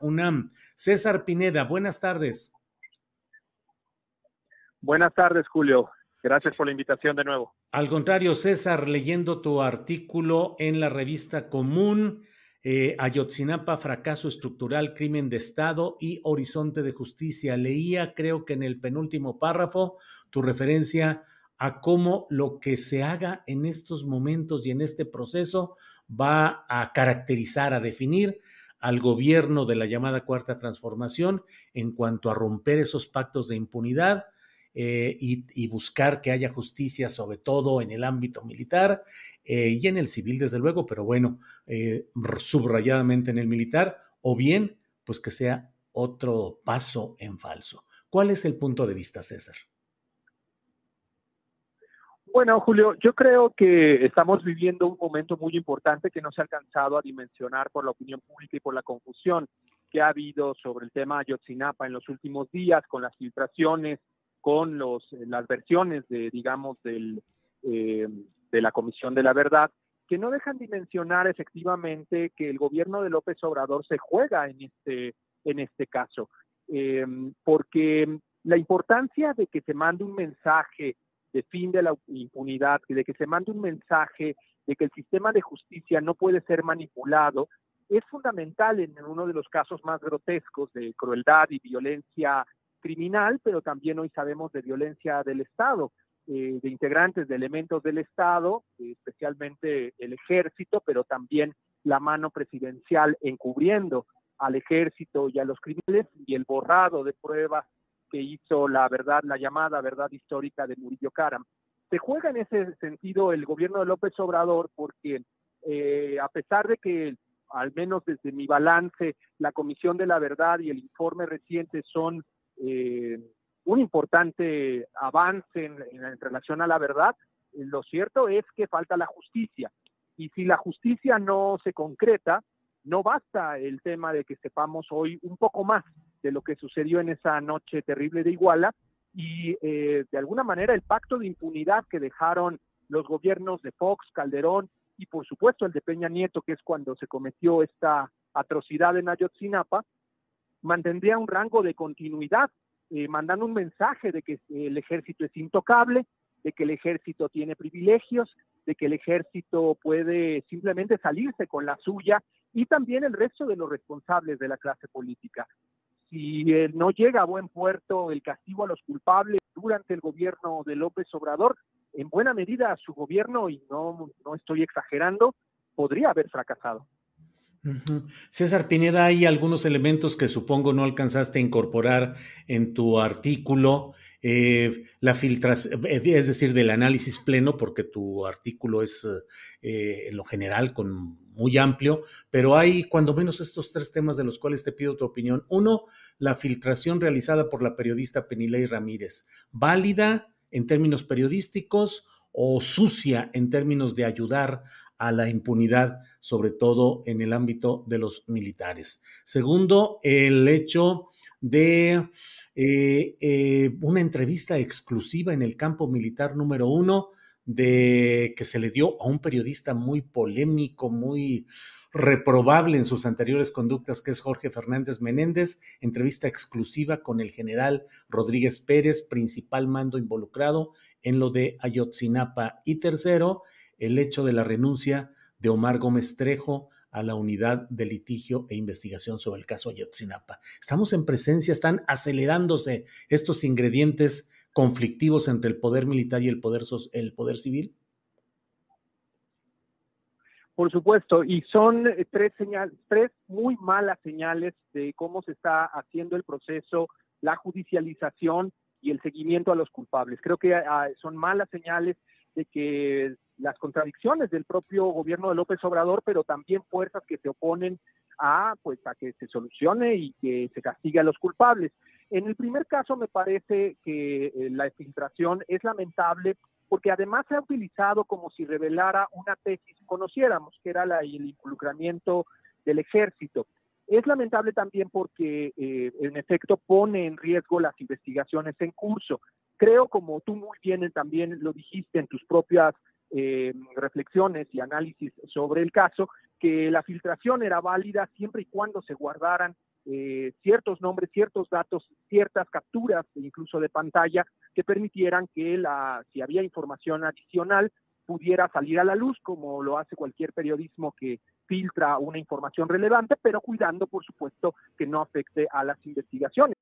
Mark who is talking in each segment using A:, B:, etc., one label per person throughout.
A: UNAM. César Pineda, buenas tardes.
B: Buenas tardes, Julio. Gracias por la invitación de nuevo.
A: Al contrario, César, leyendo tu artículo en la revista Común, eh, Ayotzinapa, fracaso estructural, crimen de Estado y horizonte de justicia. Leía, creo que en el penúltimo párrafo, tu referencia a cómo lo que se haga en estos momentos y en este proceso va a caracterizar, a definir al gobierno de la llamada Cuarta Transformación en cuanto a romper esos pactos de impunidad eh, y, buscar que haya justicia, sobre todo en el ámbito militar eh, y en el civil, desde luego, pero bueno, eh, subrayadamente en el militar, o bien, pues que sea otro paso en falso. ¿Cuál es el punto de vista, César?
B: Bueno, Julio, yo creo que estamos viviendo un momento muy importante que no se ha alcanzado a dimensionar por la opinión pública y por la confusión que ha habido sobre el tema Ayotzinapa en los últimos días, con las filtraciones, con los, las versiones de, digamos, del, eh, de la Comisión de la Verdad, que no dejan dimensionar efectivamente que el gobierno de López Obrador se juega en este, en este caso, eh, porque la importancia de que se mande un mensaje de fin de la impunidad, de que se mande un mensaje de que el sistema de justicia no puede ser manipulado, es fundamental en uno de los casos más grotescos de crueldad y violencia criminal, pero también hoy sabemos de violencia del Estado, eh, de integrantes de elementos del Estado, especialmente el ejército, pero también la mano presidencial encubriendo al ejército y a los criminales y el borrado de pruebas que hizo la verdad, la llamada verdad histórica de Murillo Karam. Se juega en ese sentido el gobierno de López Obrador porque eh, a pesar de que, al menos desde mi balance, la Comisión de la Verdad y el informe reciente son eh, un importante avance en, relación a la verdad, lo cierto es que falta la justicia. Y si la justicia no se concreta, no basta el tema de que sepamos hoy un poco más de lo que sucedió en esa noche terrible de Iguala y eh, de alguna manera el pacto de impunidad que dejaron los gobiernos de Fox, Calderón y por supuesto el de Peña Nieto, que es cuando se cometió esta atrocidad en Ayotzinapa, mantendría un rango de continuidad, eh, mandando un mensaje de que el ejército es intocable, de que el ejército tiene privilegios, de que el ejército puede simplemente salirse con la suya y también el resto de los responsables de la clase política si no llega a buen puerto el castigo a los culpables durante el gobierno de López Obrador, en buena medida su gobierno, y no, no estoy exagerando, podría haber fracasado.
A: César Pineda, hay algunos elementos que supongo no alcanzaste a incorporar en tu artículo, eh, la filtración, eh, es decir, del análisis pleno, porque tu artículo es eh, en lo general con muy amplio, pero hay cuando menos estos tres temas de los cuales te pido tu opinión. Uno, la filtración realizada por la periodista Penilei Ramírez, válida en términos periodísticos o sucia en términos de ayudar a la impunidad, sobre todo en el ámbito de los militares. Segundo, el hecho de eh, eh, una entrevista exclusiva en el campo militar número uno de que se le dio a un periodista muy polémico, muy reprobable en sus anteriores conductas, que es Jorge Fernández Menéndez, entrevista exclusiva con el general Rodríguez Pérez, principal mando involucrado en lo de Ayotzinapa. Y tercero, el hecho de la renuncia de Omar Gómez Trejo a la unidad de litigio e investigación sobre el caso Ayotzinapa. Estamos en presencia, están acelerándose estos ingredientes conflictivos entre el poder militar y el poder, el poder civil.
B: Por supuesto, y son eh, tres señales, tres muy malas señales de cómo se está haciendo el proceso, la judicialización y el seguimiento a los culpables. Creo que ah, son malas señales de que las contradicciones del propio gobierno de López Obrador, pero también fuerzas que se oponen a pues a que se solucione y que se castigue a los culpables. En el primer caso me parece que eh, la filtración es lamentable porque además se ha utilizado como si revelara una tesis conociéramos, que era el involucramiento del ejército. Es lamentable también porque, eh, en efecto, pone en riesgo las investigaciones en curso. Creo, como tú muy bien también lo dijiste en tus propias eh, reflexiones y análisis sobre el caso, que la filtración era válida siempre y cuando se guardaran eh, ciertos nombres, ciertos datos, ciertas capturas incluso de pantalla que permitieran que la, si había información adicional pudiera salir a la luz, como lo hace cualquier periodismo que filtra una información relevante, pero cuidando, por supuesto, que no afecte a las investigaciones.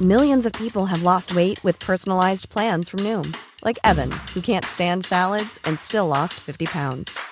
C: Millions of people have lost weight with personalized plans from Noom, like Evan, who can't stand salads and still lost 50 pounds.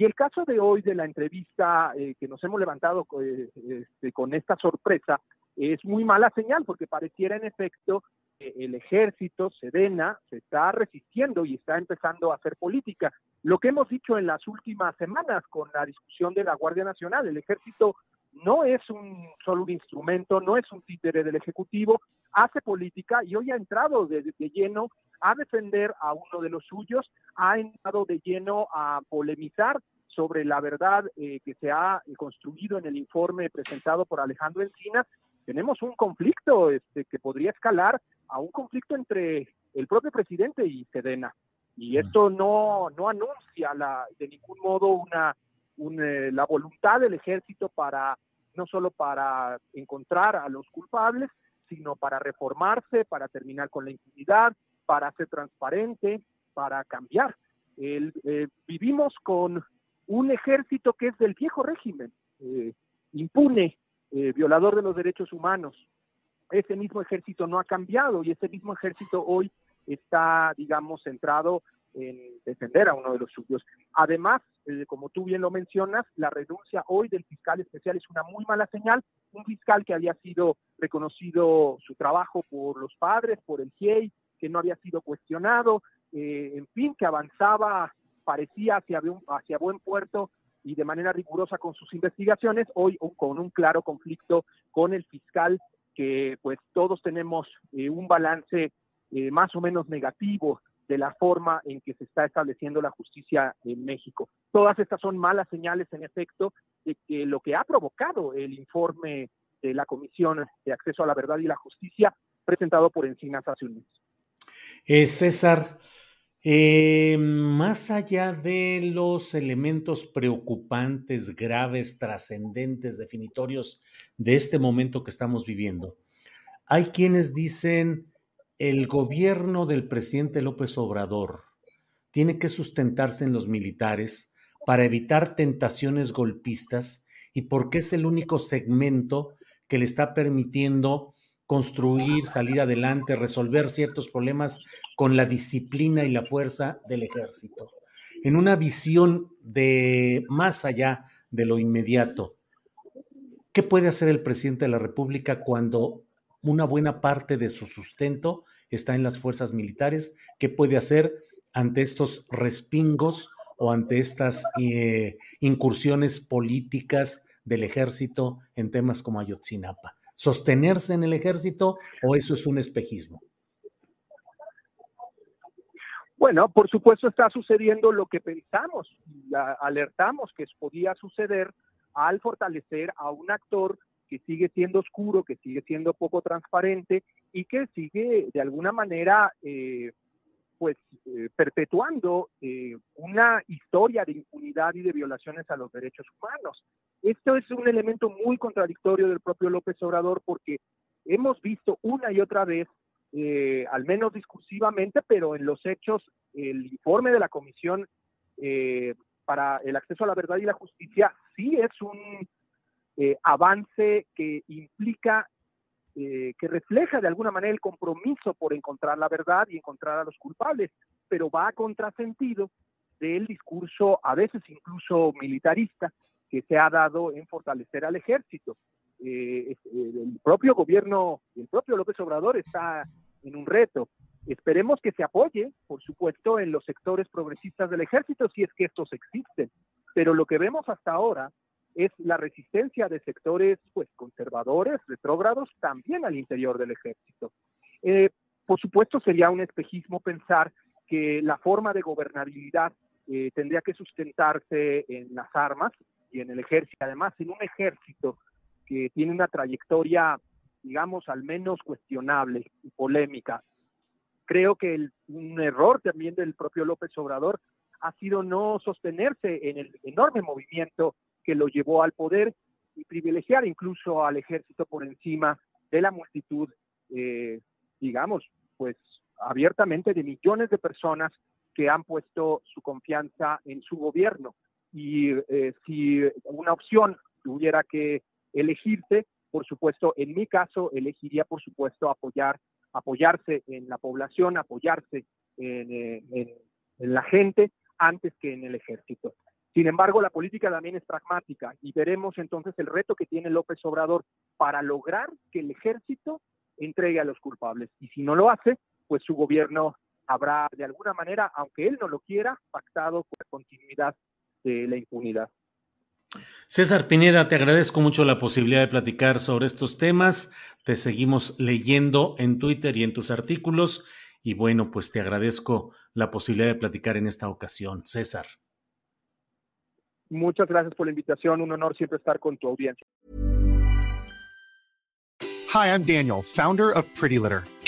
B: Y el caso de hoy de la entrevista eh, que nos hemos levantado eh, este, con esta sorpresa es muy mala señal porque pareciera en efecto que el ejército, Sedena, se está resistiendo y está empezando a hacer política. Lo que hemos dicho en las últimas semanas con la discusión de la Guardia Nacional, el ejército no es un solo un instrumento, no es un títere del Ejecutivo, hace política y hoy ha entrado de, lleno a defender a uno de los suyos, ha entrado de lleno a polemizar sobre la verdad eh, que se ha construido en el informe presentado por Alejandro Encinas. Tenemos un conflicto este, que podría escalar a un conflicto entre el propio presidente y Sedena. Y esto no, no anuncia la, de ningún modo una eh, la voluntad del ejército para no solo para encontrar a los culpables, sino para reformarse, para terminar con la impunidad, para ser transparente, para cambiar. Eh, vivimos con un ejército que es del viejo régimen, eh, impune, violador de los derechos humanos. Ese mismo ejército no ha cambiado y ese mismo ejército hoy está, digamos, centrado en defender a uno de los suyos. Además, eh, como tú bien lo mencionas, la renuncia hoy del fiscal especial es una muy mala señal. Un fiscal que había sido reconocido su trabajo por los padres, por el GIEI, que no había sido cuestionado, eh, en fin, que avanzaba, parecía hacia, hacia buen puerto y de manera rigurosa con sus investigaciones, hoy con un claro conflicto con el fiscal que pues todos tenemos eh, un balance más o menos negativo de la forma en que se está estableciendo la justicia en México. Todas estas son malas señales, en efecto, de que lo que ha provocado el informe de la Comisión de Acceso a la Verdad y la Justicia presentado por Encinas hace un mes.
A: Eh, César, eh, más allá de los elementos preocupantes, graves, trascendentes, definitorios de este momento que estamos viviendo, hay quienes dicen el gobierno del presidente López Obrador tiene que sustentarse en los militares para evitar tentaciones golpistas y porque es el único segmento que le está permitiendo construir, salir adelante, resolver ciertos problemas con la disciplina y la fuerza del ejército. En una visión de más allá de lo inmediato, ¿qué puede hacer el presidente de la República cuando una buena parte de su sustento está en las fuerzas militares? ¿Qué puede hacer ante estos respingos o ante estas eh, incursiones políticas del ejército en temas como Ayotzinapa? Sostenerse en el ejército o eso es un espejismo?
B: Bueno, por supuesto está sucediendo lo que pensamos, alertamos que podía suceder al fortalecer a un actor que sigue siendo oscuro, que sigue siendo poco transparente y que sigue de alguna manera eh, pues eh, perpetuando eh, una historia de impunidad y de violaciones a los derechos humanos. Esto es un elemento muy contradictorio del propio López Obrador porque hemos visto una y otra vez, eh, al menos discursivamente, pero en los hechos, el informe de la Comisión para el Acceso a la Verdad y la Justicia sí es un avance que implica eh, que refleja de alguna manera el compromiso por encontrar la verdad y encontrar a los culpables, pero va a contrasentido del discurso, a veces incluso militarista, que se ha dado en fortalecer al ejército. Eh, el propio gobierno, el propio López Obrador está en un reto. Esperemos que se apoye, por supuesto, en los sectores progresistas del ejército, si es que estos existen. Pero lo que vemos hasta ahora es la resistencia de sectores pues conservadores, retrógrados, también al interior del ejército. Eh, por supuesto, sería un espejismo pensar que la forma de gobernabilidad eh, tendría que sustentarse en las armas y en el ejército, además en un ejército que tiene una trayectoria, digamos, al menos cuestionable y polémica. Creo que un error también del propio López Obrador ha sido no sostenerse en el enorme movimiento que lo llevó al poder y privilegiar incluso al ejército por encima de la multitud, eh, digamos, pues abiertamente de millones de personas que han puesto su confianza en su gobierno. Y eh, si una opción tuviera que elegirse, por supuesto, en mi caso, elegiría, por supuesto, apoyar, apoyarse en la población, apoyarse en, eh, en la gente antes que en el ejército. Sin embargo, la política también es pragmática y veremos entonces el reto que tiene López Obrador para lograr que el ejército entregue a los culpables. Y si no lo hace, pues su gobierno habrá de alguna manera, aunque él no lo quiera, pactado con continuidad de la impunidad.
A: César Pineda, te agradezco mucho la posibilidad de platicar sobre estos temas. Te seguimos leyendo en Twitter y en tus artículos. Y bueno, pues te agradezco la posibilidad de platicar en esta ocasión. César.
B: Muchas gracias por la invitación. Un honor siempre estar con tu audiencia.
D: Hi, I'm Daniel, founder of Pretty Litter.